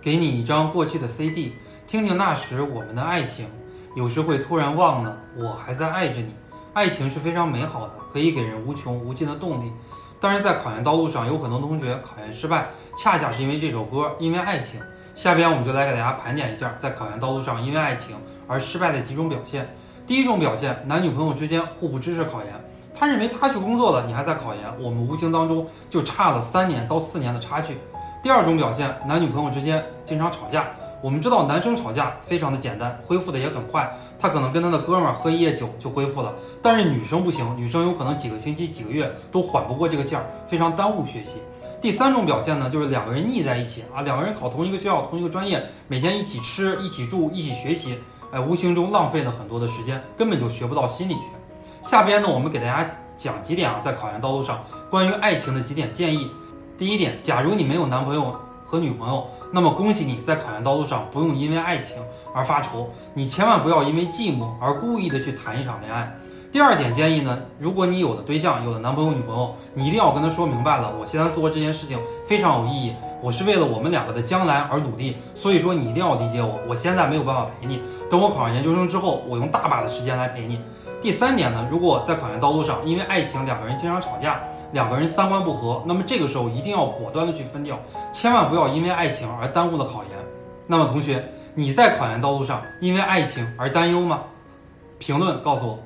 给你一张过去的 CD，听听那时我们的爱情。有时会突然忘了，我还在爱着你。爱情是非常美好的，可以给人无穷无尽的动力。但是在考研道路上，有很多同学考研失败，恰恰是因为这首歌，因为爱情。下边我们就来给大家盘点一下，在考研道路上因为爱情而失败的几种表现。第一种表现，男女朋友之间互不支持考研。他认为他去工作了，你还在考研，我们无形当中就差了三年到四年的差距。第二种表现，男女朋友之间经常吵架。我们知道男生吵架非常的简单，恢复的也很快，他可能跟他的哥们儿喝一夜酒就恢复了。但是女生不行，女生有可能几个星期、几个月都缓不过这个劲儿，非常耽误学习。第三种表现呢，就是两个人腻在一起啊，两个人考同一个学校、同一个专业，每天一起吃、一起住、一起学习，哎，无形中浪费了很多的时间，根本就学不到心理学。下边呢，我们给大家讲几点啊，在考研道路上关于爱情的几点建议。第一点，假如你没有男朋友和女朋友。那么恭喜你在考研道路上不用因为爱情而发愁，你千万不要因为寂寞而故意的去谈一场恋爱。第二点建议呢，如果你有了对象，有了男朋友女朋友，你一定要跟他说明白了，我现在做这件事情非常有意义，我是为了我们两个的将来而努力，所以说你一定要理解我，我现在没有办法陪你，等我考上研究生之后，我用大把的时间来陪你。第三点呢，如果在考研道路上因为爱情两个人经常吵架。两个人三观不合，那么这个时候一定要果断的去分掉，千万不要因为爱情而耽误了考研。那么同学，你在考研道路上因为爱情而担忧吗？评论告诉我。